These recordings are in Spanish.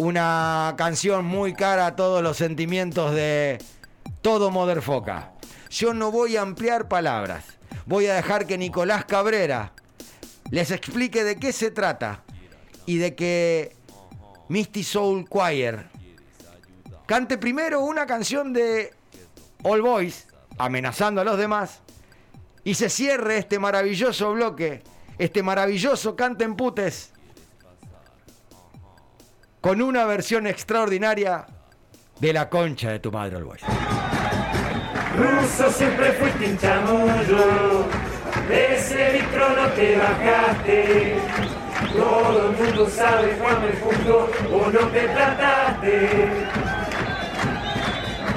una canción muy cara a todos los sentimientos de todo Moderfoca. Yo no voy a ampliar palabras. Voy a dejar que Nicolás Cabrera les explique de qué se trata y de que Misty Soul Choir cante primero una canción de All Boys, amenazando a los demás, y se cierre este maravilloso bloque, este maravilloso Canten Putes, con una versión extraordinaria de la concha de tu madre All Boys. Ruso siempre fuiste un chamullo, de ese vitro no te bajaste. Todo el mundo sabe cuando el punto o no te trataste.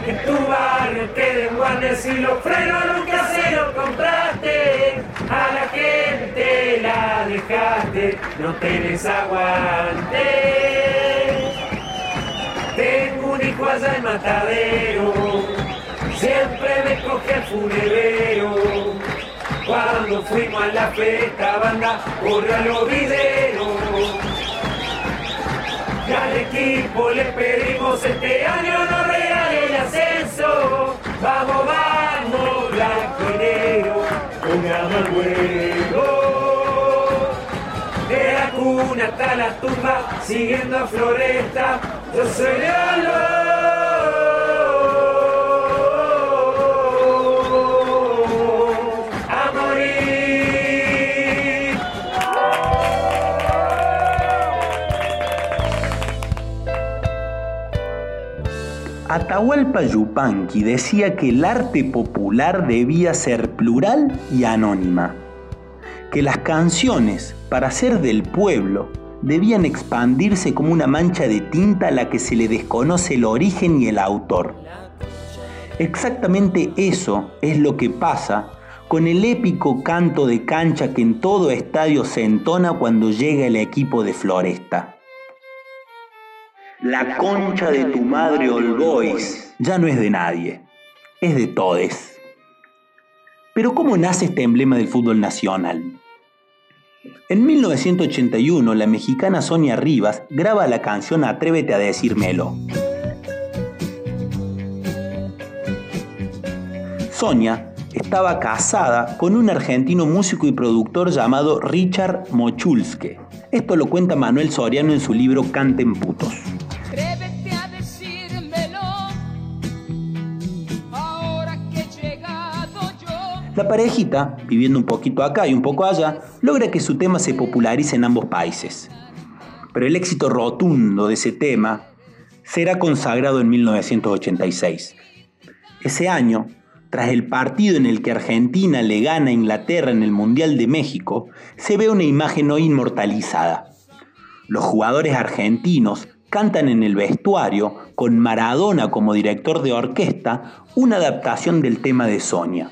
En tu barrio te desguardes y los frenos nunca se los compraste. A la gente la dejaste, no tenés aguante. Tengo allá en matadero, siempre me coge el funebrero. Cuando fuimos a la fiesta banda, corre a los videos. Y al equipo le pedimos este año no regale el ascenso. Vamos, vamos, blanco y negro, pongamos el huevo. De la cuna hasta la tumba, siguiendo a Floresta, yo soy León. Atahualpa Yupanqui decía que el arte popular debía ser plural y anónima, que las canciones, para ser del pueblo, debían expandirse como una mancha de tinta a la que se le desconoce el origen y el autor. Exactamente eso es lo que pasa con el épico canto de cancha que en todo estadio se entona cuando llega el equipo de Floresta. La concha de tu madre All Boys ya no es de nadie, es de todes. Pero ¿cómo nace este emblema del fútbol nacional? En 1981, la mexicana Sonia Rivas graba la canción Atrévete a decírmelo. Sonia estaba casada con un argentino músico y productor llamado Richard Mochulske. Esto lo cuenta Manuel Soriano en su libro Canten Putos. La parejita, viviendo un poquito acá y un poco allá, logra que su tema se popularice en ambos países. Pero el éxito rotundo de ese tema será consagrado en 1986. Ese año, tras el partido en el que Argentina le gana a Inglaterra en el Mundial de México, se ve una imagen hoy inmortalizada. Los jugadores argentinos cantan en el vestuario, con Maradona como director de orquesta, una adaptación del tema de Sonia.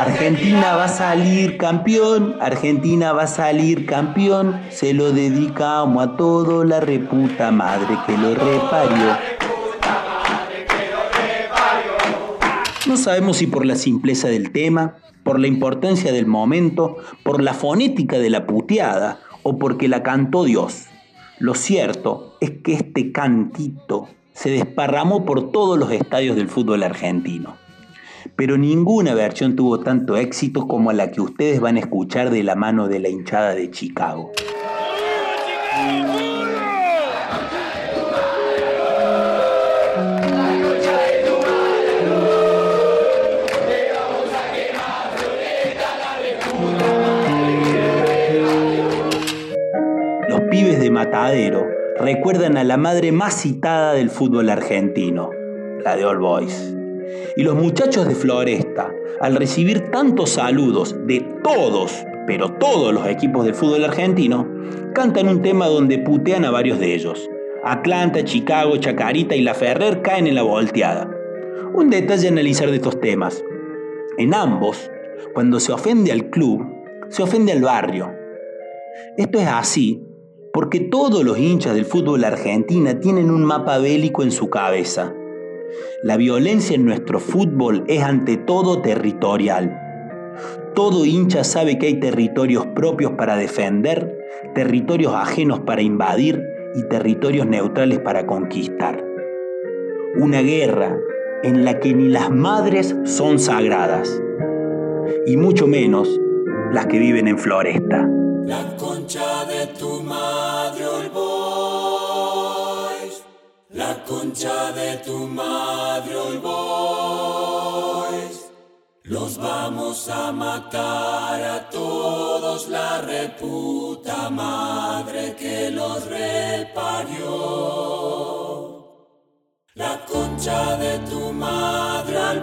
Argentina va a salir campeón, Argentina va a salir campeón, se lo dedicamos a todo la reputa madre que lo reparió. No sabemos si por la simpleza del tema, por la importancia del momento, por la fonética de la puteada o porque la cantó Dios. Lo cierto es que este cantito se desparramó por todos los estadios del fútbol argentino. Pero ninguna versión tuvo tanto éxito como la que ustedes van a escuchar de la mano de la hinchada de Chicago. Los pibes de Matadero recuerdan a la madre más citada del fútbol argentino, la de All Boys. Y los muchachos de Floresta, al recibir tantos saludos de todos, pero todos los equipos del fútbol argentino, cantan un tema donde putean a varios de ellos. Atlanta, Chicago, Chacarita y La Ferrer caen en la volteada. Un detalle a analizar de estos temas. En ambos, cuando se ofende al club, se ofende al barrio. Esto es así porque todos los hinchas del fútbol argentina tienen un mapa bélico en su cabeza. La violencia en nuestro fútbol es ante todo territorial. Todo hincha sabe que hay territorios propios para defender, territorios ajenos para invadir y territorios neutrales para conquistar. Una guerra en la que ni las madres son sagradas, y mucho menos las que viven en floresta. La concha de tu madre. La concha de tu madre, Boys. Los vamos a matar a todos, la reputa madre que los reparió. La concha de tu madre, All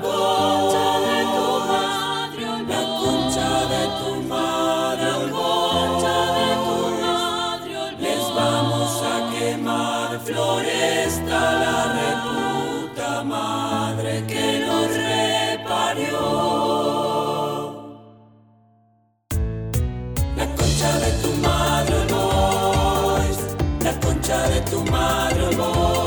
que nos reparió. La concha de tu madre, Boys. La concha de tu madre, All